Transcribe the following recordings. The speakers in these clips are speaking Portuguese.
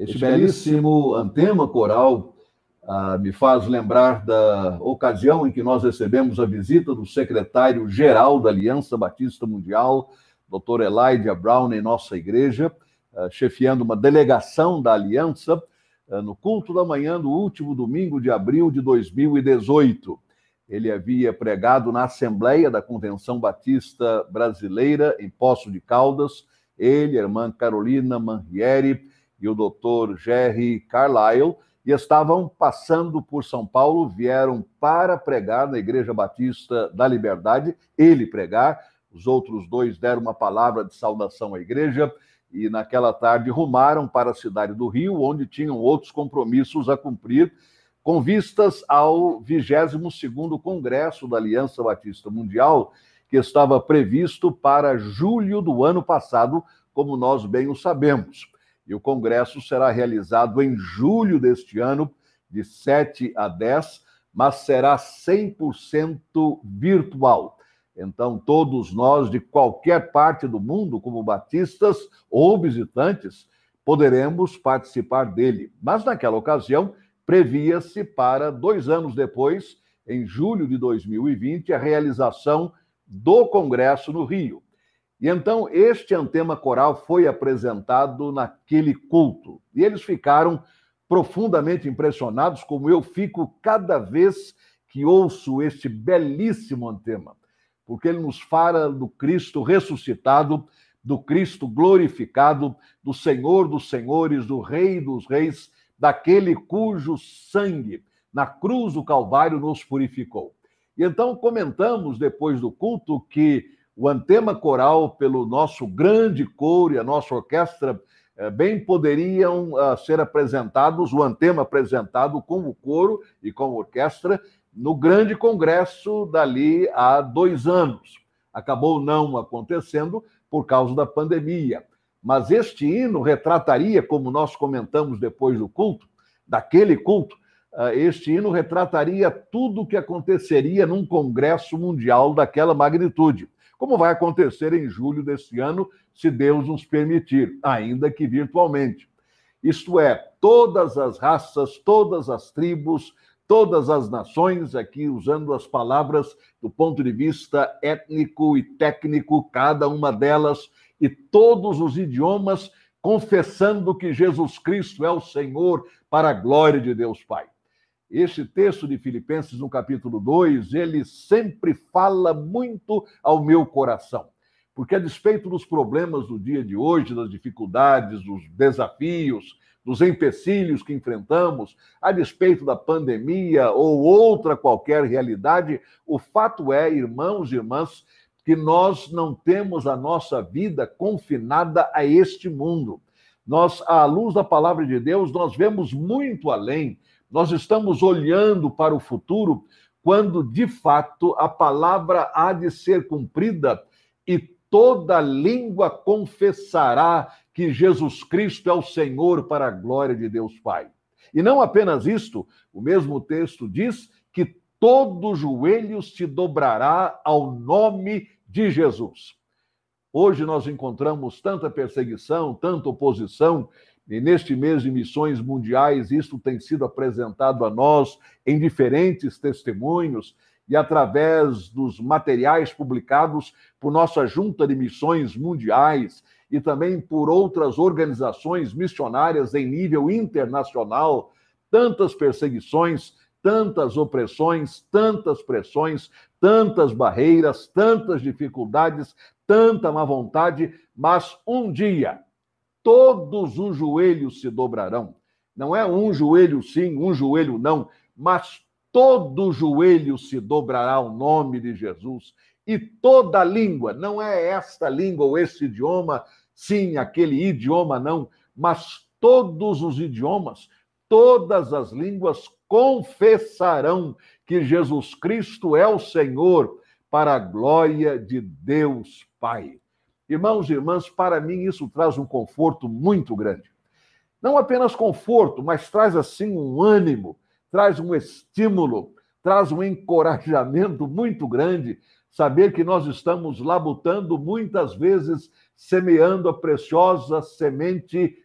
Este belíssimo antema coral ah, me faz lembrar da ocasião em que nós recebemos a visita do secretário-geral da Aliança Batista Mundial, Dr. Elijah Brown, em nossa igreja, ah, chefiando uma delegação da Aliança ah, no culto da manhã do último domingo de abril de 2018. Ele havia pregado na Assembleia da Convenção Batista Brasileira, em Poço de Caldas, ele, a irmã Carolina Manrieri, e o doutor Jerry Carlyle, e estavam passando por São Paulo, vieram para pregar na Igreja Batista da Liberdade, ele pregar, os outros dois deram uma palavra de saudação à igreja, e naquela tarde rumaram para a cidade do Rio, onde tinham outros compromissos a cumprir, com vistas ao 22º Congresso da Aliança Batista Mundial, que estava previsto para julho do ano passado, como nós bem o sabemos. E o congresso será realizado em julho deste ano, de 7 a 10, mas será 100% virtual. Então, todos nós de qualquer parte do mundo, como batistas ou visitantes, poderemos participar dele. Mas naquela ocasião, previa-se para dois anos depois, em julho de 2020, a realização do Congresso no Rio. E então este antema coral foi apresentado naquele culto. E eles ficaram profundamente impressionados, como eu fico cada vez que ouço este belíssimo antema, porque ele nos fala do Cristo ressuscitado, do Cristo glorificado, do Senhor dos senhores, do Rei dos reis, daquele cujo sangue na cruz do Calvário nos purificou. E então comentamos depois do culto que o antema coral pelo nosso grande coro e a nossa orquestra eh, bem poderiam uh, ser apresentados, o antema apresentado com o coro e com a orquestra no grande congresso dali há dois anos. Acabou não acontecendo por causa da pandemia. Mas este hino retrataria, como nós comentamos depois do culto, daquele culto, uh, este hino retrataria tudo o que aconteceria num congresso mundial daquela magnitude como vai acontecer em julho deste ano, se Deus nos permitir, ainda que virtualmente. Isto é, todas as raças, todas as tribos, todas as nações, aqui usando as palavras do ponto de vista étnico e técnico, cada uma delas, e todos os idiomas, confessando que Jesus Cristo é o Senhor, para a glória de Deus Pai. Este texto de Filipenses, no capítulo 2, ele sempre fala muito ao meu coração. Porque, a despeito dos problemas do dia de hoje, das dificuldades, dos desafios, dos empecilhos que enfrentamos, a despeito da pandemia ou outra qualquer realidade, o fato é, irmãos e irmãs, que nós não temos a nossa vida confinada a este mundo. Nós, à luz da palavra de Deus, nós vemos muito além nós estamos olhando para o futuro quando, de fato, a palavra há de ser cumprida e toda língua confessará que Jesus Cristo é o Senhor para a glória de Deus Pai. E não apenas isto, o mesmo texto diz que todo joelho se dobrará ao nome de Jesus. Hoje nós encontramos tanta perseguição, tanta oposição, e neste mês de missões mundiais, isto tem sido apresentado a nós em diferentes testemunhos e através dos materiais publicados por nossa Junta de Missões Mundiais e também por outras organizações missionárias em nível internacional, tantas perseguições, tantas opressões, tantas pressões, tantas barreiras, tantas dificuldades, tanta má vontade, mas um dia todos os joelhos se dobrarão. Não é um joelho sim, um joelho não, mas todo joelho se dobrará ao nome de Jesus. E toda língua, não é esta língua ou esse idioma, sim, aquele idioma não, mas todos os idiomas, todas as línguas confessarão que Jesus Cristo é o Senhor, para a glória de Deus Pai. Irmãos e irmãs, para mim isso traz um conforto muito grande. Não apenas conforto, mas traz assim um ânimo, traz um estímulo, traz um encorajamento muito grande saber que nós estamos labutando muitas vezes semeando a preciosa semente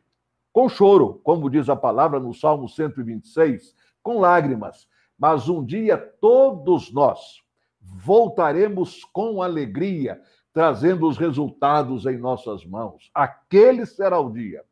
com choro, como diz a palavra no Salmo 126, com lágrimas, mas um dia todos nós voltaremos com alegria, trazendo os resultados em nossas mãos. Aquele será o dia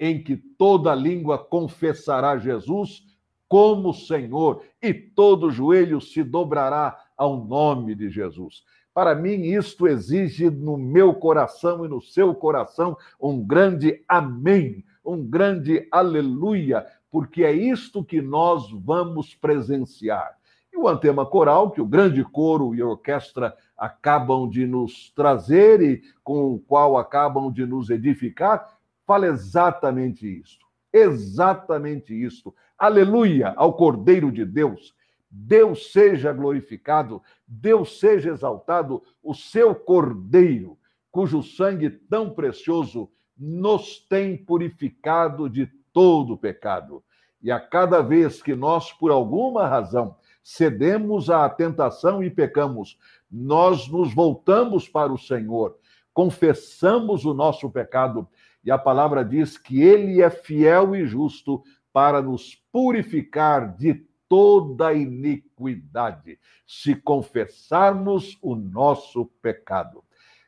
em que toda língua confessará Jesus como Senhor e todo joelho se dobrará ao nome de Jesus. Para mim, isto exige no meu coração e no seu coração um grande amém, um grande aleluia, porque é isto que nós vamos presenciar. E o antema coral, que o grande coro e orquestra acabam de nos trazer e com o qual acabam de nos edificar, fala exatamente isto. Exatamente isto. Aleluia ao Cordeiro de Deus. Deus seja glorificado, Deus seja exaltado, o seu Cordeiro, cujo sangue tão precioso nos tem purificado de todo pecado. E a cada vez que nós, por alguma razão, cedemos à tentação e pecamos, nós nos voltamos para o Senhor, confessamos o nosso pecado, e a palavra diz que ele é fiel e justo para nos purificar de toda iniquidade, se confessarmos o nosso pecado.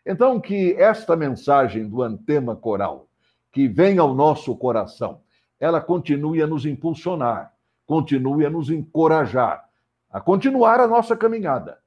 Então, que esta mensagem do antema coral, que vem ao nosso coração, ela continue a nos impulsionar, continue a nos encorajar, a continuar a nossa caminhada.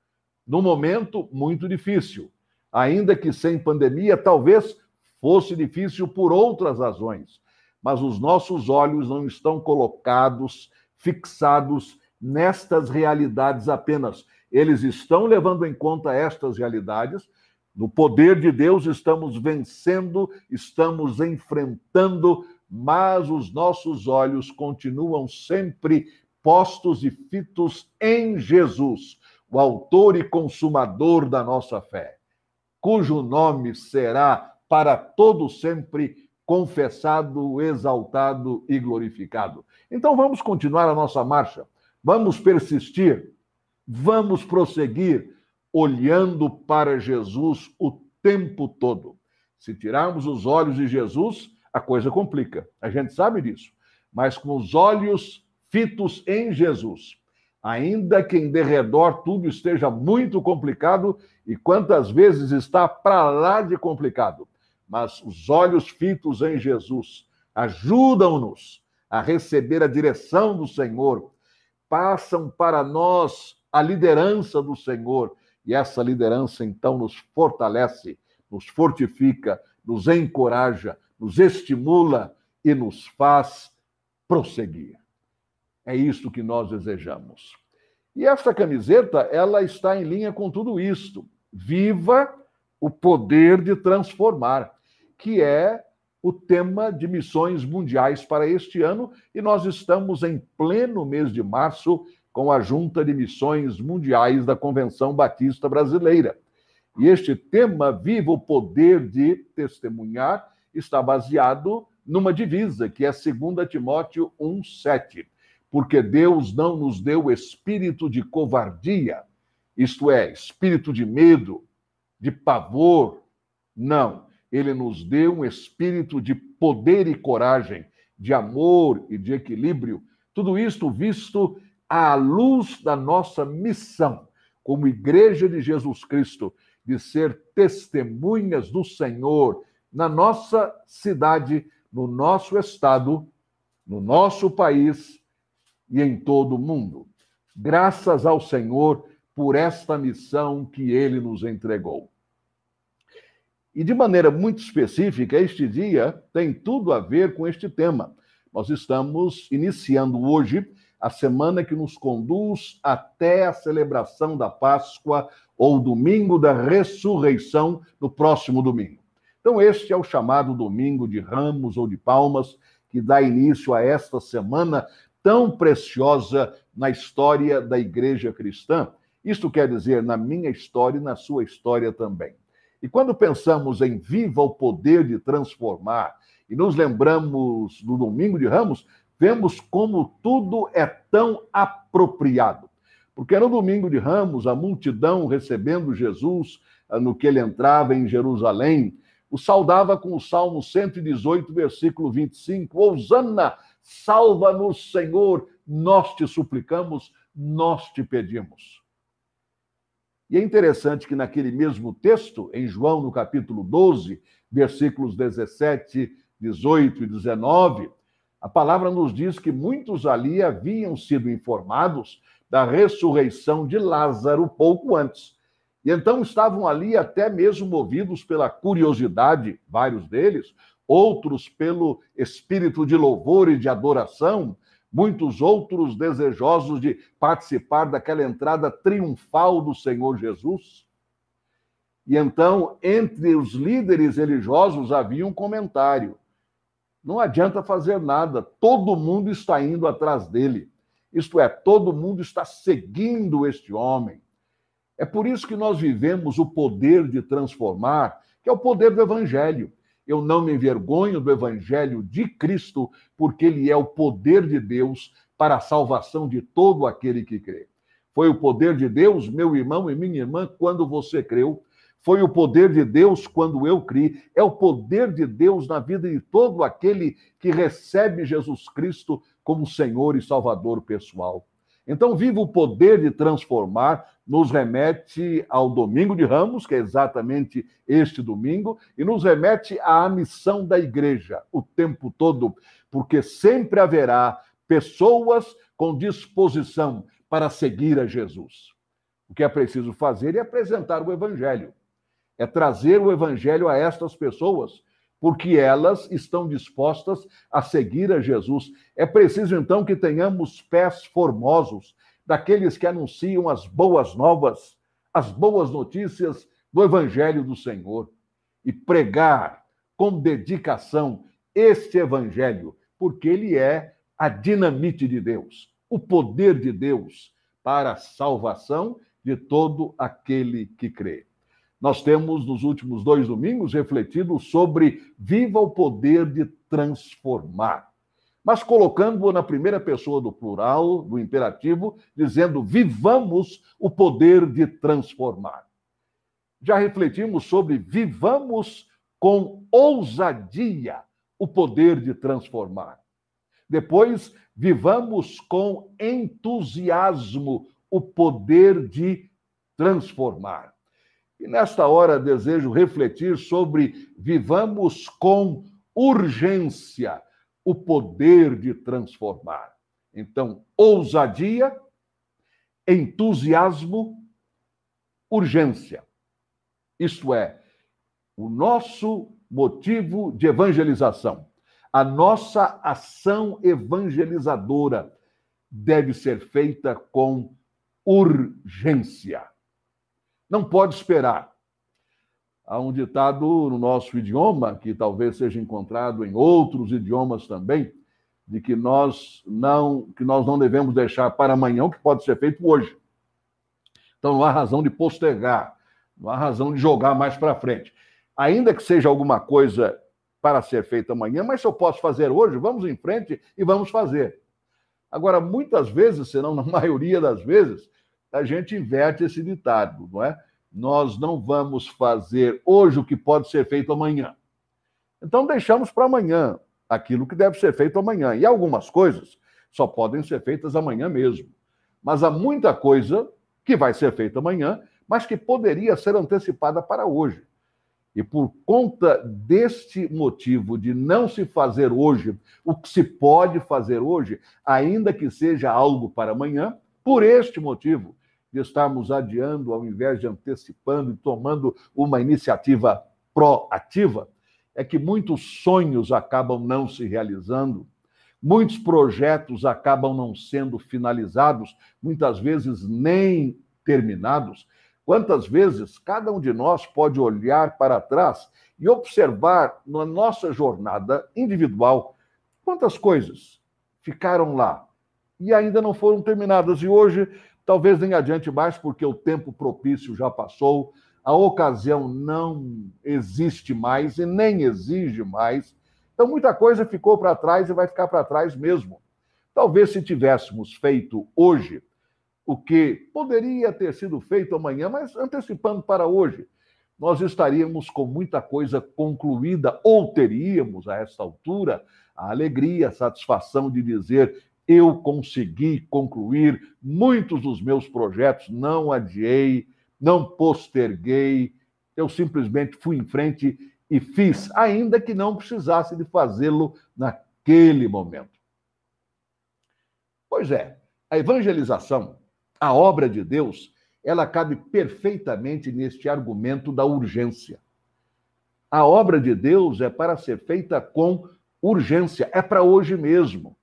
Num momento muito difícil, ainda que sem pandemia, talvez fosse difícil por outras razões, mas os nossos olhos não estão colocados, fixados nestas realidades apenas. Eles estão levando em conta estas realidades. No poder de Deus, estamos vencendo, estamos enfrentando, mas os nossos olhos continuam sempre postos e fitos em Jesus, o autor e consumador da nossa fé, cujo nome será para todo sempre confessado, exaltado e glorificado. Então vamos continuar a nossa marcha, vamos persistir, vamos prosseguir olhando para Jesus o tempo todo. Se tirarmos os olhos de Jesus, a coisa complica. A gente sabe disso. Mas com os olhos fitos em Jesus. Ainda que em derredor tudo esteja muito complicado, e quantas vezes está para lá de complicado, mas os olhos fitos em Jesus ajudam-nos a receber a direção do Senhor, passam para nós a liderança do Senhor, e essa liderança então nos fortalece, nos fortifica, nos encoraja, nos estimula e nos faz prosseguir. É isso que nós desejamos. E esta camiseta, ela está em linha com tudo isto. Viva o poder de transformar, que é o tema de missões mundiais para este ano, e nós estamos em pleno mês de março com a Junta de Missões Mundiais da Convenção Batista Brasileira. E este tema, Viva o Poder de Testemunhar, está baseado numa divisa, que é 2 Timóteo 1,7 porque Deus não nos deu espírito de covardia, isto é, espírito de medo, de pavor. Não, ele nos deu um espírito de poder e coragem, de amor e de equilíbrio. Tudo isto visto à luz da nossa missão como Igreja de Jesus Cristo, de ser testemunhas do Senhor na nossa cidade, no nosso estado, no nosso país e em todo o mundo. Graças ao Senhor por esta missão que ele nos entregou. E de maneira muito específica, este dia tem tudo a ver com este tema. Nós estamos iniciando hoje a semana que nos conduz até a celebração da Páscoa ou domingo da ressurreição no próximo domingo. Então, este é o chamado domingo de ramos ou de palmas, que dá início a esta semana tão preciosa na história da igreja cristã. Isto quer dizer, na minha história e na sua história também. E quando pensamos em viva o poder de transformar, e nos lembramos do domingo de Ramos, vemos como tudo é tão apropriado. Porque no domingo de Ramos, a multidão recebendo Jesus ah, no que ele entrava em Jerusalém, o saudava com o Salmo 118, versículo 25: Ousanna, salva-nos, Senhor, nós te suplicamos, nós te pedimos. E é interessante que naquele mesmo texto, em João, no capítulo 12, versículos 17, 18 e 19, a palavra nos diz que muitos ali haviam sido informados da ressurreição de Lázaro pouco antes. E então estavam ali até mesmo movidos pela curiosidade, vários deles, outros pelo espírito de louvor e de adoração, muitos outros desejosos de participar daquela entrada triunfal do Senhor Jesus. E então, entre os líderes religiosos havia um comentário: não adianta fazer nada, todo mundo está indo atrás dele. Isto é, todo mundo está seguindo este homem. É por isso que nós vivemos o poder de transformar, que é o poder do Evangelho. Eu não me envergonho do Evangelho de Cristo, porque ele é o poder de Deus para a salvação de todo aquele que crê. Foi o poder de Deus, meu irmão e minha irmã, quando você creu. Foi o poder de Deus quando eu criei. É o poder de Deus na vida de todo aquele que recebe Jesus Cristo como Senhor e Salvador pessoal. Então, viva o poder de transformar, nos remete ao domingo de Ramos, que é exatamente este domingo, e nos remete à missão da igreja o tempo todo, porque sempre haverá pessoas com disposição para seguir a Jesus. O que é preciso fazer é apresentar o evangelho, é trazer o evangelho a estas pessoas porque elas estão dispostas a seguir a Jesus. É preciso então que tenhamos pés formosos, daqueles que anunciam as boas novas, as boas notícias do Evangelho do Senhor, e pregar com dedicação este Evangelho, porque ele é a dinamite de Deus, o poder de Deus para a salvação de todo aquele que crê. Nós temos, nos últimos dois domingos, refletido sobre viva o poder de transformar. Mas colocando-o na primeira pessoa do plural, do imperativo, dizendo: vivamos o poder de transformar. Já refletimos sobre vivamos com ousadia o poder de transformar. Depois, vivamos com entusiasmo o poder de transformar. E nesta hora desejo refletir sobre vivamos com urgência o poder de transformar. Então, ousadia, entusiasmo, urgência. Isto é, o nosso motivo de evangelização, a nossa ação evangelizadora deve ser feita com urgência não pode esperar. Há um ditado no nosso idioma, que talvez seja encontrado em outros idiomas também, de que nós não, que nós não devemos deixar para amanhã o que pode ser feito hoje. Então não há razão de postergar, não há razão de jogar mais para frente. Ainda que seja alguma coisa para ser feita amanhã, mas se eu posso fazer hoje, vamos em frente e vamos fazer. Agora, muitas vezes, se não na maioria das vezes, a gente inverte esse ditado, não é? Nós não vamos fazer hoje o que pode ser feito amanhã. Então deixamos para amanhã aquilo que deve ser feito amanhã. E algumas coisas só podem ser feitas amanhã mesmo. Mas há muita coisa que vai ser feita amanhã, mas que poderia ser antecipada para hoje. E por conta deste motivo de não se fazer hoje o que se pode fazer hoje, ainda que seja algo para amanhã, por este motivo, de estarmos adiando ao invés de antecipando e tomando uma iniciativa proativa, é que muitos sonhos acabam não se realizando, muitos projetos acabam não sendo finalizados, muitas vezes nem terminados. Quantas vezes cada um de nós pode olhar para trás e observar na nossa jornada individual quantas coisas ficaram lá e ainda não foram terminadas. E hoje talvez nem adiante mais, porque o tempo propício já passou, a ocasião não existe mais e nem exige mais. Então, muita coisa ficou para trás e vai ficar para trás mesmo. Talvez se tivéssemos feito hoje o que poderia ter sido feito amanhã, mas antecipando para hoje, nós estaríamos com muita coisa concluída, ou teríamos, a esta altura, a alegria, a satisfação de dizer: eu consegui concluir muitos dos meus projetos, não adiei, não posterguei, eu simplesmente fui em frente e fiz, ainda que não precisasse de fazê-lo naquele momento. Pois é, a evangelização, a obra de Deus, ela cabe perfeitamente neste argumento da urgência. A obra de Deus é para ser feita com urgência, é para hoje mesmo.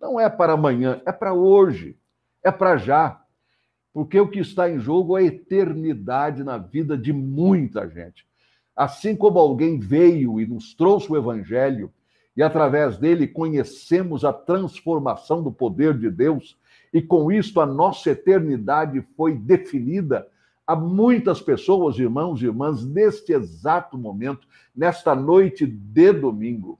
Não é para amanhã, é para hoje, é para já. Porque o que está em jogo é a eternidade na vida de muita gente. Assim como alguém veio e nos trouxe o evangelho, e através dele conhecemos a transformação do poder de Deus, e com isto a nossa eternidade foi definida. Há muitas pessoas, irmãos e irmãs, neste exato momento, nesta noite de domingo,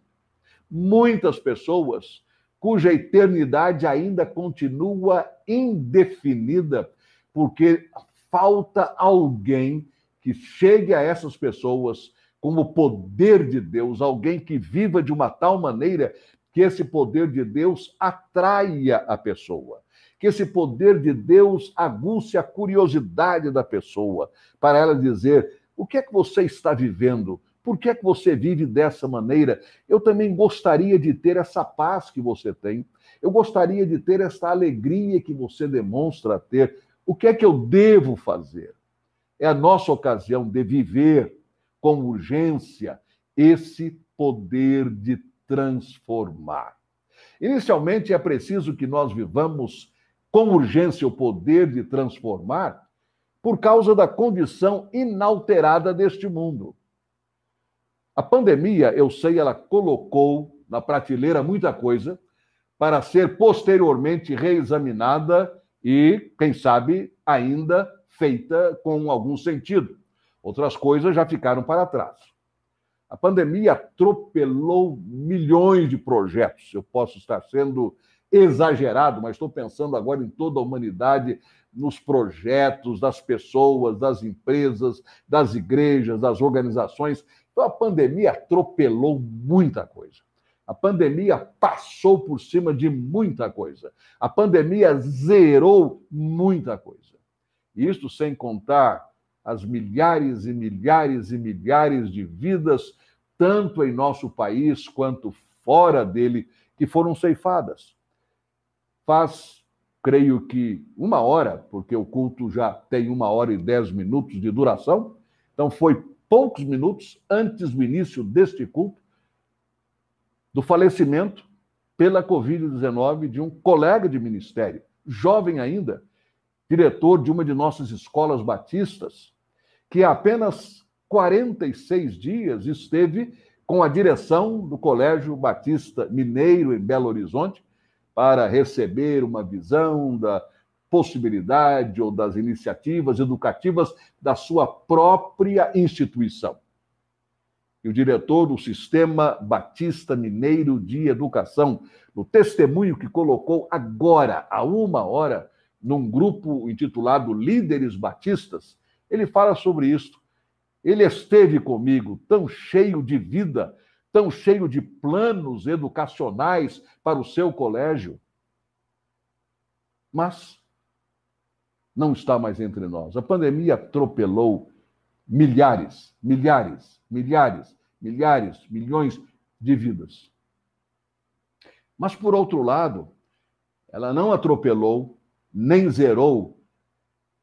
muitas pessoas cuja eternidade ainda continua indefinida, porque falta alguém que chegue a essas pessoas com o poder de Deus, alguém que viva de uma tal maneira que esse poder de Deus atraia a pessoa, que esse poder de Deus aguce a curiosidade da pessoa, para ela dizer: o que é que você está vivendo? Por que é que você vive dessa maneira? Eu também gostaria de ter essa paz que você tem. Eu gostaria de ter essa alegria que você demonstra ter. O que é que eu devo fazer? É a nossa ocasião de viver com urgência esse poder de transformar. Inicialmente, é preciso que nós vivamos com urgência o poder de transformar por causa da condição inalterada deste mundo. A pandemia, eu sei, ela colocou na prateleira muita coisa para ser posteriormente reexaminada e, quem sabe, ainda feita com algum sentido. Outras coisas já ficaram para trás. A pandemia atropelou milhões de projetos. Eu posso estar sendo exagerado, mas estou pensando agora em toda a humanidade, nos projetos das pessoas, das empresas, das igrejas, das organizações então a pandemia atropelou muita coisa. A pandemia passou por cima de muita coisa. A pandemia zerou muita coisa. Isso sem contar as milhares e milhares e milhares de vidas, tanto em nosso país quanto fora dele, que foram ceifadas. Faz, creio que, uma hora, porque o culto já tem uma hora e dez minutos de duração, então foi poucos minutos antes do início deste culto, do falecimento pela Covid-19 de um colega de ministério, jovem ainda, diretor de uma de nossas escolas batistas, que há apenas 46 dias esteve com a direção do Colégio Batista Mineiro em Belo Horizonte para receber uma visão da possibilidade ou das iniciativas educativas da sua própria instituição. E o diretor do Sistema Batista Mineiro de Educação, no testemunho que colocou agora, a uma hora, num grupo intitulado Líderes Batistas, ele fala sobre isso. Ele esteve comigo tão cheio de vida, tão cheio de planos educacionais para o seu colégio. Mas não está mais entre nós. A pandemia atropelou milhares, milhares, milhares, milhares, milhões de vidas. Mas, por outro lado, ela não atropelou nem zerou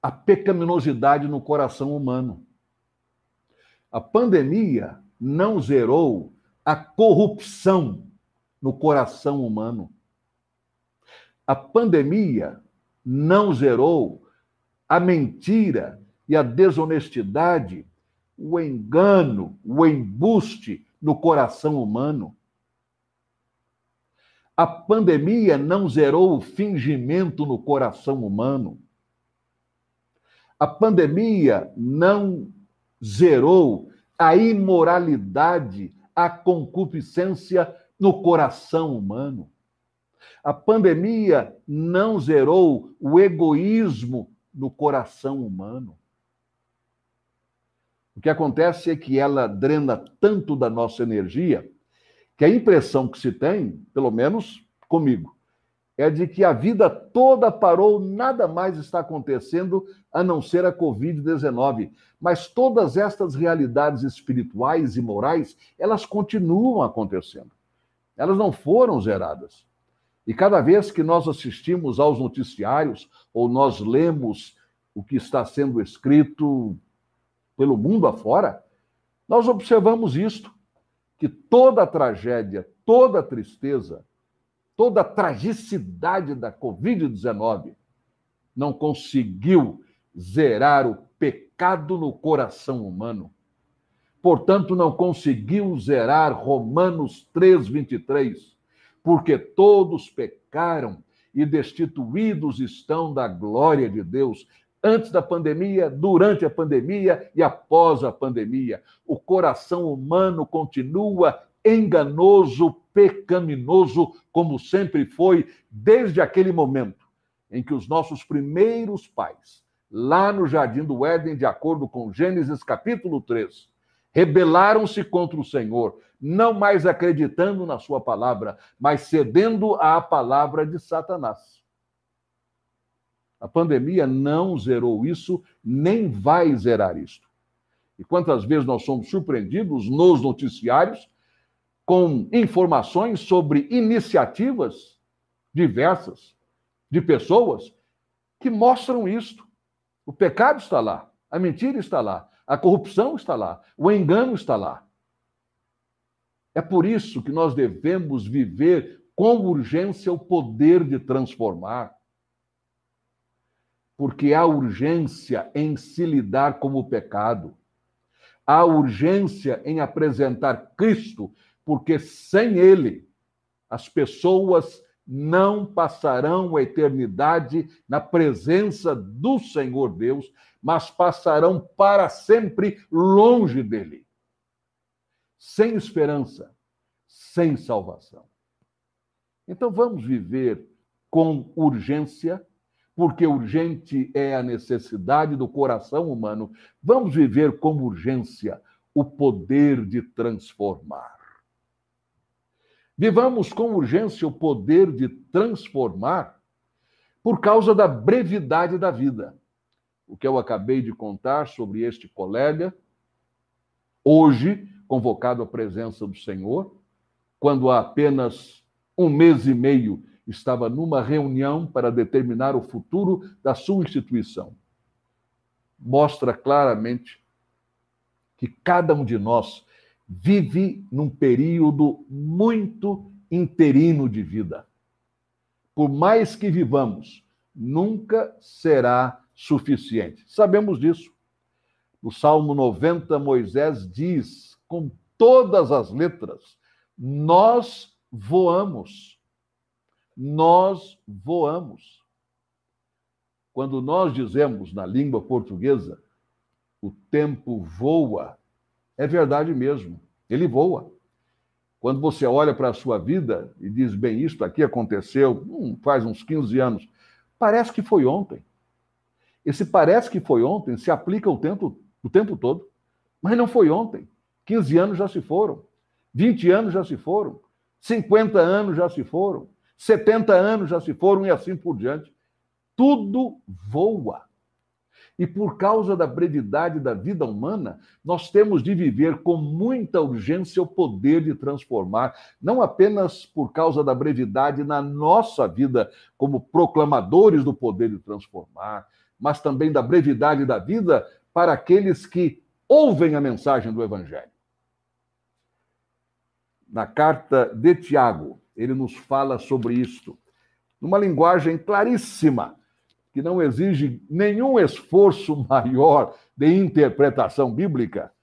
a pecaminosidade no coração humano. A pandemia não zerou a corrupção no coração humano. A pandemia não zerou a mentira e a desonestidade, o engano, o embuste no coração humano. A pandemia não zerou o fingimento no coração humano. A pandemia não zerou a imoralidade, a concupiscência no coração humano. A pandemia não zerou o egoísmo no coração humano. O que acontece é que ela drena tanto da nossa energia que a impressão que se tem, pelo menos comigo, é de que a vida toda parou, nada mais está acontecendo a não ser a Covid-19. Mas todas estas realidades espirituais e morais, elas continuam acontecendo. Elas não foram zeradas. E cada vez que nós assistimos aos noticiários ou nós lemos o que está sendo escrito pelo mundo afora, nós observamos isto, que toda tragédia, toda tristeza, toda tragicidade da Covid-19 não conseguiu zerar o pecado no coração humano. Portanto, não conseguiu zerar Romanos 3, 23, porque todos pecaram e destituídos estão da glória de Deus, antes da pandemia, durante a pandemia e após a pandemia. O coração humano continua enganoso, pecaminoso, como sempre foi desde aquele momento em que os nossos primeiros pais, lá no jardim do Éden, de acordo com Gênesis capítulo 3, rebelaram-se contra o Senhor, não mais acreditando na sua palavra, mas cedendo à palavra de Satanás. A pandemia não zerou isso, nem vai zerar isto. E quantas vezes nós somos surpreendidos nos noticiários com informações sobre iniciativas diversas de pessoas que mostram isto. O pecado está lá, a mentira está lá, a corrupção está lá, o engano está lá. É por isso que nós devemos viver com urgência o poder de transformar porque há urgência em se lidar com o pecado. Há urgência em apresentar Cristo, porque sem Ele as pessoas não passarão a eternidade na presença do Senhor Deus, mas passarão para sempre longe dele, sem esperança, sem salvação. Então vamos viver com urgência porque urgente é a necessidade do coração humano, vamos viver como urgência o poder de transformar. Vivamos com urgência o poder de transformar por causa da brevidade da vida. O que eu acabei de contar sobre este colega, hoje convocado à presença do Senhor, quando há apenas um mês e meio estava numa reunião para determinar o futuro da sua instituição. Mostra claramente que cada um de nós vive num período muito interino de vida. Por mais que vivamos, nunca será suficiente. Sabemos disso. No Salmo 90, Moisés diz com todas as letras: Nós voamos nós voamos. Quando nós dizemos na língua portuguesa, o tempo voa, é verdade mesmo, ele voa. Quando você olha para a sua vida e diz, bem, isto aqui aconteceu hum, faz uns 15 anos, parece que foi ontem. Esse parece que foi ontem se aplica o tempo, o tempo todo, mas não foi ontem. 15 anos já se foram, 20 anos já se foram, 50 anos já se foram, 70 anos já se foram e assim por diante. Tudo voa. E por causa da brevidade da vida humana, nós temos de viver com muita urgência o poder de transformar, não apenas por causa da brevidade na nossa vida como proclamadores do poder de transformar, mas também da brevidade da vida para aqueles que ouvem a mensagem do Evangelho. Na carta de Tiago, ele nos fala sobre isto, numa linguagem claríssima, que não exige nenhum esforço maior de interpretação bíblica.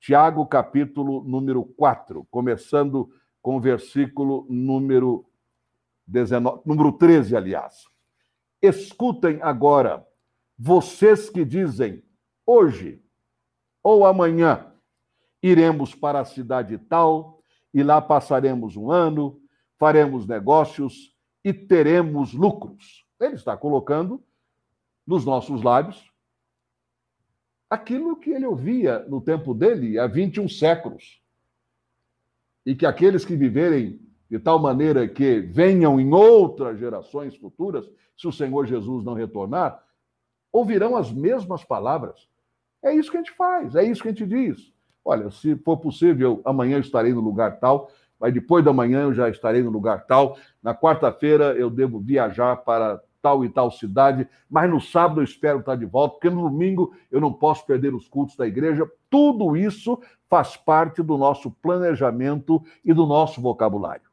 Tiago, capítulo número 4, começando com o versículo número 19, número 13, aliás. Escutem agora, vocês que dizem, hoje ou amanhã iremos para a cidade tal e lá passaremos um ano faremos negócios e teremos lucros. Ele está colocando nos nossos lábios aquilo que ele ouvia no tempo dele, há 21 séculos. E que aqueles que viverem de tal maneira que venham em outras gerações futuras, se o Senhor Jesus não retornar, ouvirão as mesmas palavras. É isso que a gente faz, é isso que a gente diz. Olha, se for possível, amanhã eu estarei no lugar tal, mas depois da manhã eu já estarei no lugar tal. Na quarta-feira eu devo viajar para tal e tal cidade, mas no sábado eu espero estar de volta, porque no domingo eu não posso perder os cultos da igreja. Tudo isso faz parte do nosso planejamento e do nosso vocabulário.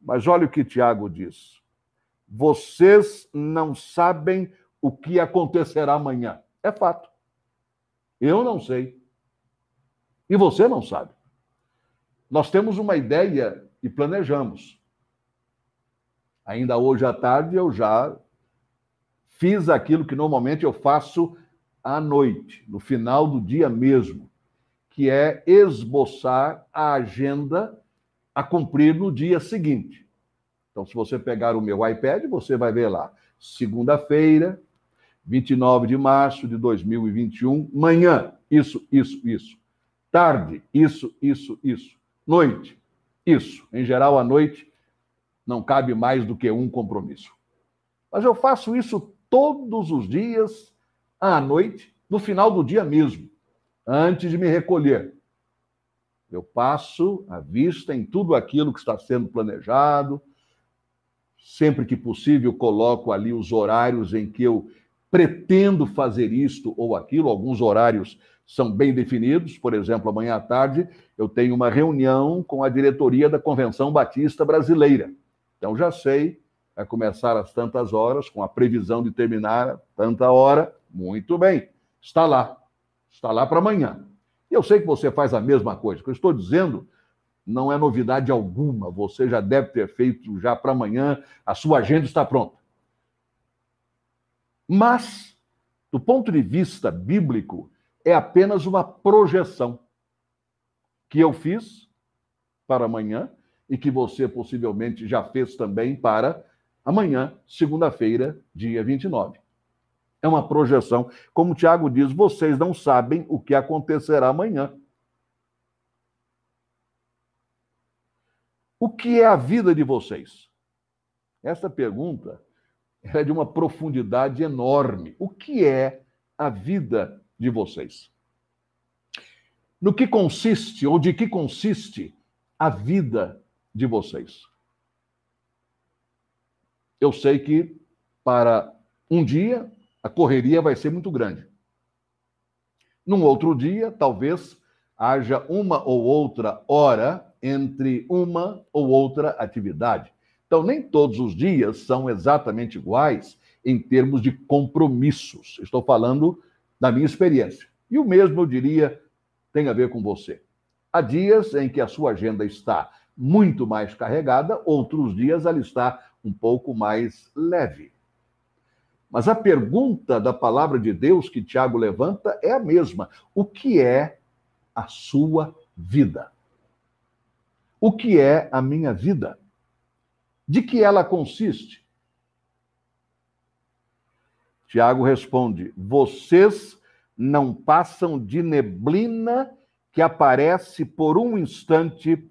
Mas olha o que Tiago diz. Vocês não sabem o que acontecerá amanhã. É fato. Eu não sei. E você não sabe. Nós temos uma ideia e planejamos. Ainda hoje à tarde eu já fiz aquilo que normalmente eu faço à noite, no final do dia mesmo, que é esboçar a agenda a cumprir no dia seguinte. Então, se você pegar o meu iPad, você vai ver lá, segunda-feira, 29 de março de 2021, manhã, isso, isso, isso. Tarde, isso, isso, isso. Noite, isso. Em geral, à noite, não cabe mais do que um compromisso. Mas eu faço isso todos os dias, à noite, no final do dia mesmo, antes de me recolher. Eu passo a vista em tudo aquilo que está sendo planejado. Sempre que possível, coloco ali os horários em que eu pretendo fazer isto ou aquilo. Alguns horários são bem definidos. Por exemplo, amanhã à tarde eu tenho uma reunião com a diretoria da Convenção Batista Brasileira. Então já sei, vai começar às tantas horas, com a previsão de terminar tanta hora. Muito bem, está lá. Está lá para amanhã. E eu sei que você faz a mesma coisa. O que eu estou dizendo não é novidade alguma. Você já deve ter feito já para amanhã, a sua agenda está pronta. Mas, do ponto de vista bíblico, é apenas uma projeção que eu fiz para amanhã e que você possivelmente já fez também para amanhã, segunda-feira, dia 29. É uma projeção. Como o Tiago diz, vocês não sabem o que acontecerá amanhã. O que é a vida de vocês? Essa pergunta é de uma profundidade enorme. O que é a vida de vocês? No que consiste, ou de que consiste, a vida de vocês. Eu sei que para um dia a correria vai ser muito grande. Num outro dia, talvez haja uma ou outra hora entre uma ou outra atividade. Então, nem todos os dias são exatamente iguais em termos de compromissos. Estou falando da minha experiência. E o mesmo, eu diria, tem a ver com você. Há dias em que a sua agenda está muito mais carregada, outros dias ela está um pouco mais leve. Mas a pergunta da palavra de Deus que Tiago levanta é a mesma: o que é a sua vida? O que é a minha vida? De que ela consiste? Tiago responde: vocês não passam de neblina que aparece por um instante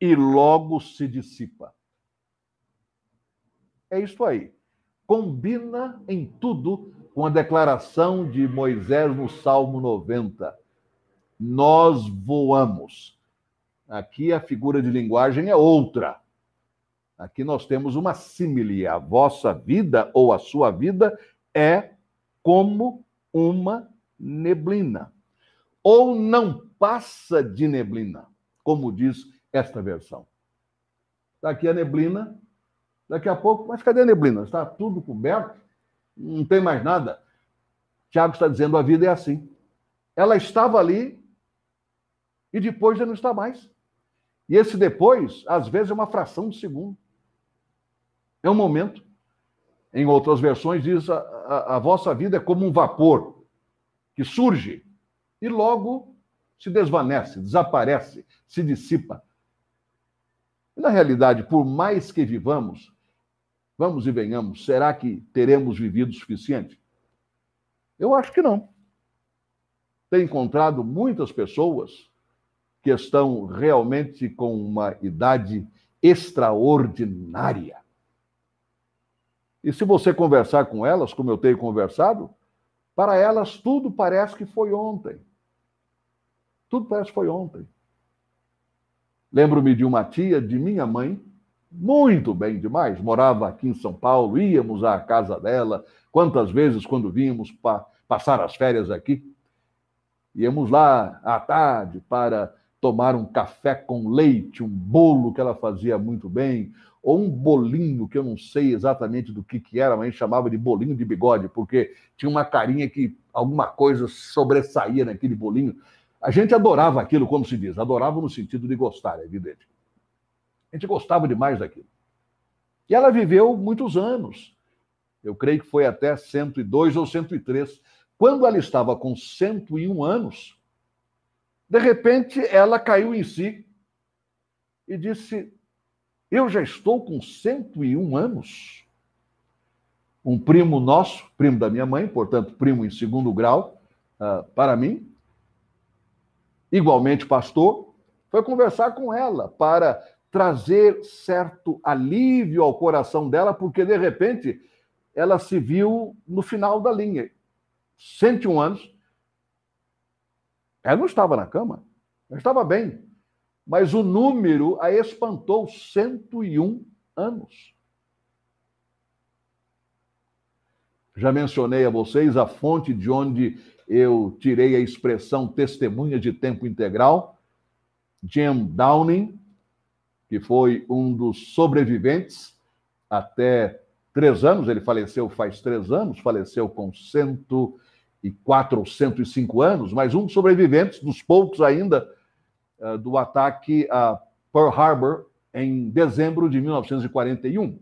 e logo se dissipa. É isso aí. Combina em tudo com a declaração de Moisés no Salmo 90. Nós voamos. Aqui a figura de linguagem é outra. Aqui nós temos uma símile. A vossa vida ou a sua vida é como uma neblina. Ou não passa de neblina, como diz esta versão. Está aqui a neblina, daqui a pouco, mas cadê a neblina? Está tudo coberto, não tem mais nada. Tiago está dizendo: a vida é assim. Ela estava ali e depois já não está mais. E esse depois, às vezes, é uma fração de segundo. É um momento. Em outras versões, diz: a, a, a vossa vida é como um vapor que surge e logo se desvanece, desaparece, se dissipa. Na realidade, por mais que vivamos, vamos e venhamos, será que teremos vivido o suficiente? Eu acho que não. tenho encontrado muitas pessoas que estão realmente com uma idade extraordinária. E se você conversar com elas, como eu tenho conversado, para elas tudo parece que foi ontem. Tudo parece que foi ontem. Lembro-me de uma tia de minha mãe, muito bem demais, morava aqui em São Paulo, íamos à casa dela, quantas vezes quando vínhamos pa passar as férias aqui, íamos lá à tarde para tomar um café com leite, um bolo que ela fazia muito bem, ou um bolinho que eu não sei exatamente do que, que era, mas chamava de bolinho de bigode, porque tinha uma carinha que alguma coisa sobressaía naquele bolinho. A gente adorava aquilo, como se diz, adorava no sentido de gostar, é evidente. A gente gostava demais daquilo. E ela viveu muitos anos. Eu creio que foi até 102 ou 103. Quando ela estava com 101 anos, de repente, ela caiu em si e disse: Eu já estou com 101 anos. Um primo nosso, primo da minha mãe, portanto, primo em segundo grau, uh, para mim, igualmente pastor, foi conversar com ela para trazer certo alívio ao coração dela, porque de repente ela se viu no final da linha. 101 anos, ela não estava na cama, ela estava bem. Mas o número a espantou 101 anos. Já mencionei a vocês a fonte de onde eu tirei a expressão testemunha de tempo integral. Jim Downing, que foi um dos sobreviventes até três anos, ele faleceu faz três anos, faleceu com cento 104 ou 105 anos, mas um dos sobreviventes, dos poucos ainda, eh, do ataque a Pearl Harbor em dezembro de 1941.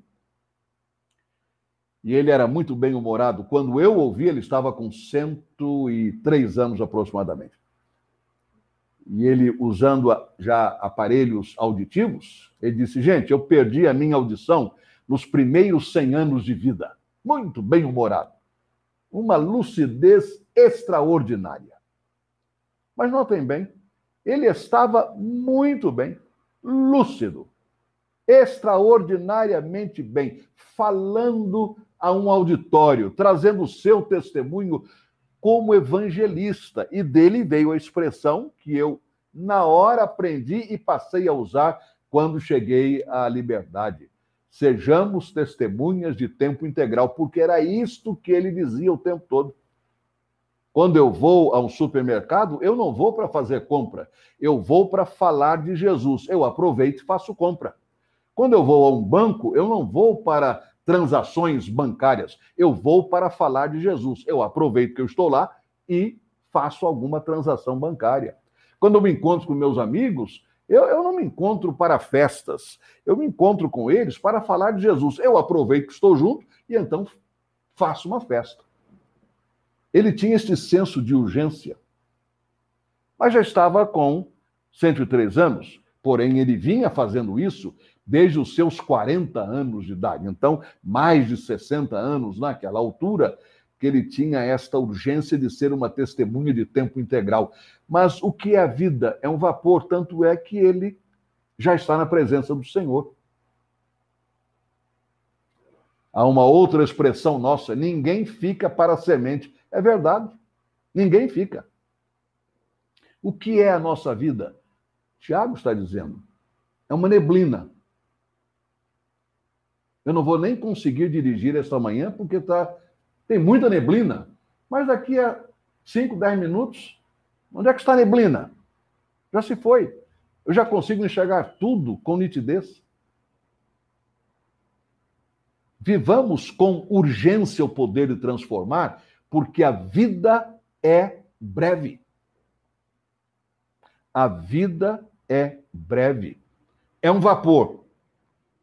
E ele era muito bem humorado. Quando eu ouvi, ele estava com 103 anos aproximadamente. E ele, usando já aparelhos auditivos, ele disse: Gente, eu perdi a minha audição nos primeiros 100 anos de vida. Muito bem humorado uma lucidez extraordinária. Mas notem bem, ele estava muito bem, lúcido, extraordinariamente bem, falando a um auditório, trazendo o seu testemunho como evangelista. E dele veio a expressão que eu, na hora, aprendi e passei a usar quando cheguei à liberdade. Sejamos testemunhas de tempo integral, porque era isto que ele dizia o tempo todo. Quando eu vou a um supermercado, eu não vou para fazer compra, eu vou para falar de Jesus. Eu aproveito e faço compra. Quando eu vou a um banco, eu não vou para transações bancárias, eu vou para falar de Jesus. Eu aproveito que eu estou lá e faço alguma transação bancária. Quando eu me encontro com meus amigos, eu, eu não me encontro para festas, eu me encontro com eles para falar de Jesus. Eu aproveito que estou junto e então faço uma festa. Ele tinha este senso de urgência, mas já estava com 103 anos, porém ele vinha fazendo isso desde os seus 40 anos de idade. Então, mais de 60 anos naquela altura, que ele tinha esta urgência de ser uma testemunha de tempo integral. Mas o que é a vida? É um vapor, tanto é que ele já está na presença do Senhor. Há uma outra expressão nossa: ninguém fica para a semente. É verdade, ninguém fica. O que é a nossa vida? Tiago está dizendo: é uma neblina. Eu não vou nem conseguir dirigir esta manhã porque está tem muita neblina, mas daqui a 5, 10 minutos, onde é que está a neblina? Já se foi. Eu já consigo enxergar tudo com nitidez. Vivamos com urgência o poder de transformar, porque a vida é breve. A vida é breve. É um vapor,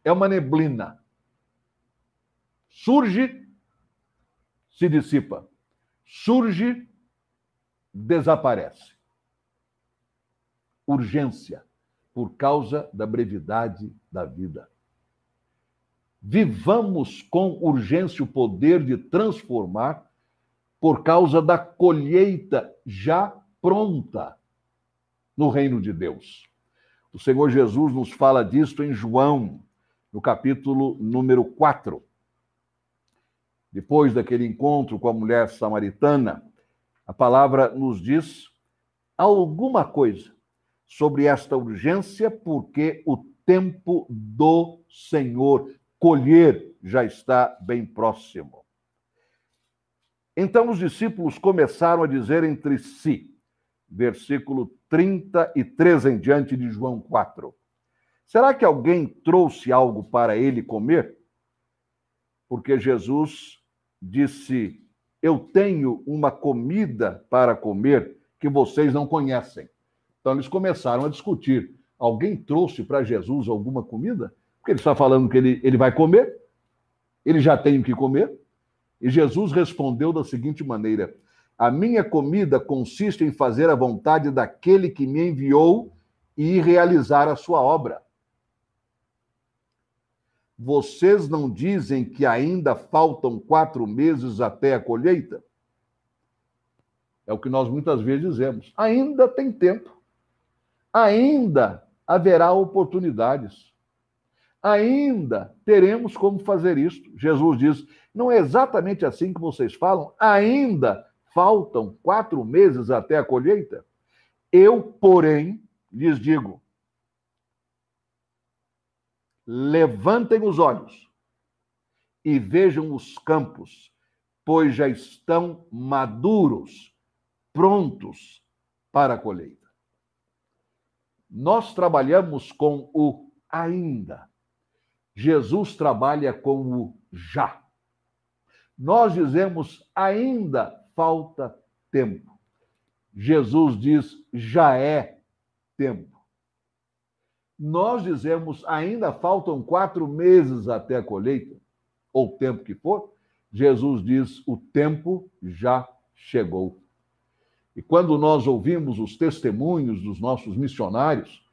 é uma neblina. Surge se dissipa. Surge, desaparece. Urgência, por causa da brevidade da vida. Vivamos com urgência o poder de transformar por causa da colheita já pronta no reino de Deus. O Senhor Jesus nos fala disto em João, no capítulo número 4. Depois daquele encontro com a mulher samaritana, a palavra nos diz alguma coisa sobre esta urgência, porque o tempo do Senhor colher já está bem próximo. Então os discípulos começaram a dizer entre si, versículo 33 em diante de João 4. Será que alguém trouxe algo para ele comer? Porque Jesus disse: Eu tenho uma comida para comer que vocês não conhecem. Então eles começaram a discutir: alguém trouxe para Jesus alguma comida? Porque ele está falando que ele, ele vai comer, ele já tem o que comer. E Jesus respondeu da seguinte maneira: A minha comida consiste em fazer a vontade daquele que me enviou e realizar a sua obra. Vocês não dizem que ainda faltam quatro meses até a colheita? É o que nós muitas vezes dizemos. Ainda tem tempo. Ainda haverá oportunidades. Ainda teremos como fazer isto. Jesus diz: não é exatamente assim que vocês falam? Ainda faltam quatro meses até a colheita? Eu, porém, lhes digo: levantem os olhos e vejam os campos, pois já estão maduros, prontos para a colheita. Nós trabalhamos com o ainda. Jesus trabalha com o já. Nós dizemos ainda falta tempo. Jesus diz já é tempo. Nós dizemos ainda faltam quatro meses até a colheita, ou o tempo que for. Jesus diz o tempo já chegou. E quando nós ouvimos os testemunhos dos nossos missionários,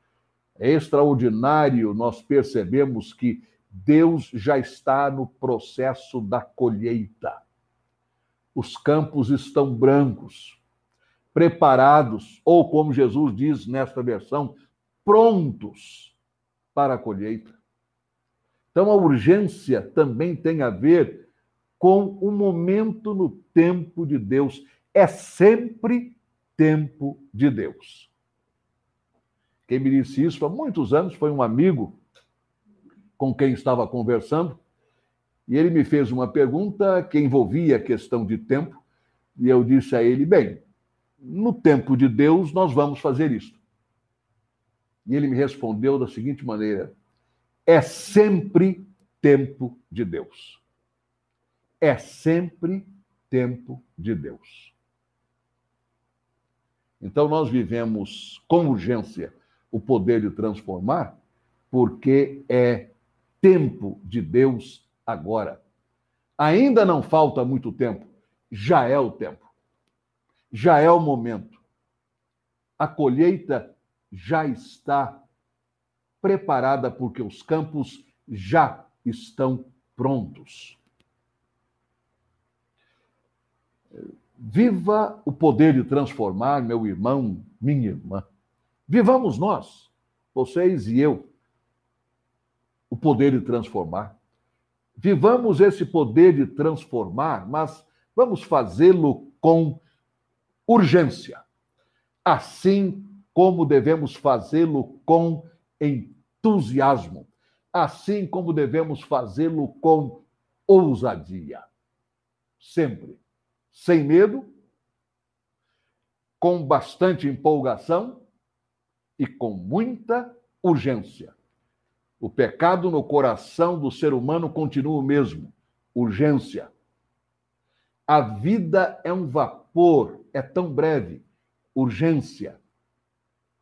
é extraordinário nós percebemos que Deus já está no processo da colheita. Os campos estão brancos, preparados, ou como Jesus diz nesta versão, prontos para a colheita. Então, a urgência também tem a ver com o momento no tempo de Deus. É sempre tempo de Deus. Quem me disse isso há muitos anos foi um amigo com quem estava conversando, e ele me fez uma pergunta que envolvia a questão de tempo, e eu disse a ele: bem, no tempo de Deus nós vamos fazer isso. E ele me respondeu da seguinte maneira: é sempre tempo de Deus. É sempre tempo de Deus. Então nós vivemos com urgência o poder de transformar, porque é tempo de Deus agora. Ainda não falta muito tempo, já é o tempo. Já é o momento. A colheita já está preparada porque os campos já estão prontos. Viva o poder de transformar, meu irmão, minha irmã. Vivamos nós, vocês e eu, o poder de transformar. Vivamos esse poder de transformar, mas vamos fazê-lo com urgência, assim como devemos fazê-lo com entusiasmo, assim como devemos fazê-lo com ousadia. Sempre. Sem medo, com bastante empolgação e com muita urgência. O pecado no coração do ser humano continua o mesmo: urgência. A vida é um vapor, é tão breve, urgência.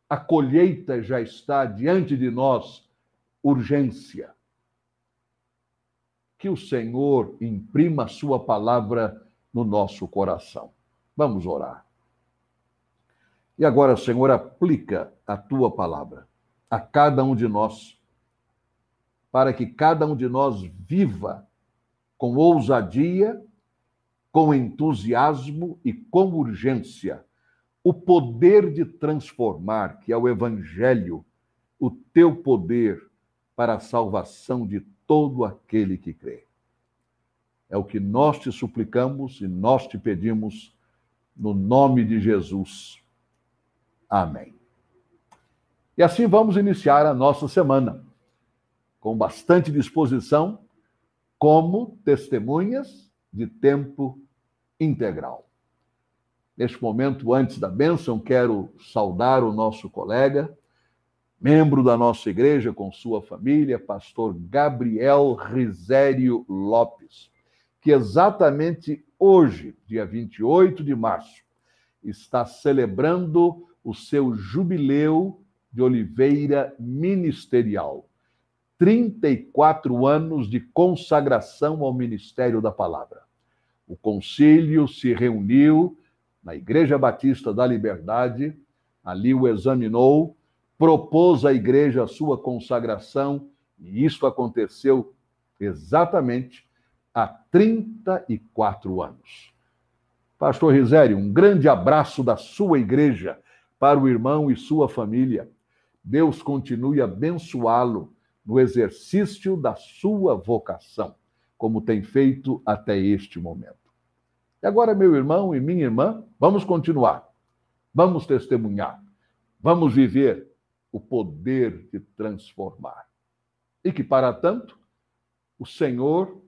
A colheita já está diante de nós, urgência. Que o Senhor imprima a sua palavra no nosso coração. Vamos orar. E agora, Senhor, aplica a tua palavra a cada um de nós para que cada um de nós viva com ousadia, com entusiasmo e com urgência o poder de transformar, que é o Evangelho, o teu poder para a salvação de todo aquele que crê. É o que nós te suplicamos e nós te pedimos no nome de Jesus. Amém. E assim vamos iniciar a nossa semana, com bastante disposição, como testemunhas de tempo integral. Neste momento, antes da bênção, quero saudar o nosso colega, membro da nossa igreja com sua família, pastor Gabriel Risério Lopes, que exatamente hoje, dia 28 de março, está celebrando o seu jubileu de Oliveira ministerial. 34 anos de consagração ao ministério da palavra. O concílio se reuniu na Igreja Batista da Liberdade, ali o examinou, propôs à igreja a sua consagração, e isso aconteceu exatamente há 34 anos. Pastor Risério, um grande abraço da sua igreja para o irmão e sua família. Deus continue a abençoá-lo no exercício da sua vocação, como tem feito até este momento. E agora, meu irmão e minha irmã, vamos continuar. Vamos testemunhar. Vamos viver o poder de transformar. E que, para tanto, o Senhor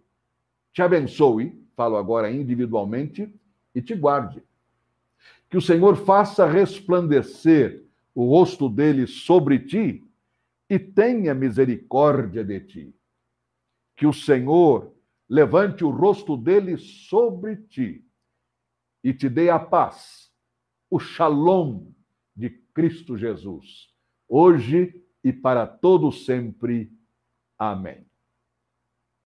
te abençoe, falo agora individualmente, e te guarde. Que o Senhor faça resplandecer o rosto dele sobre ti e tenha misericórdia de ti. Que o Senhor levante o rosto dele sobre ti e te dê a paz, o shalom de Cristo Jesus, hoje e para todo sempre. Amém.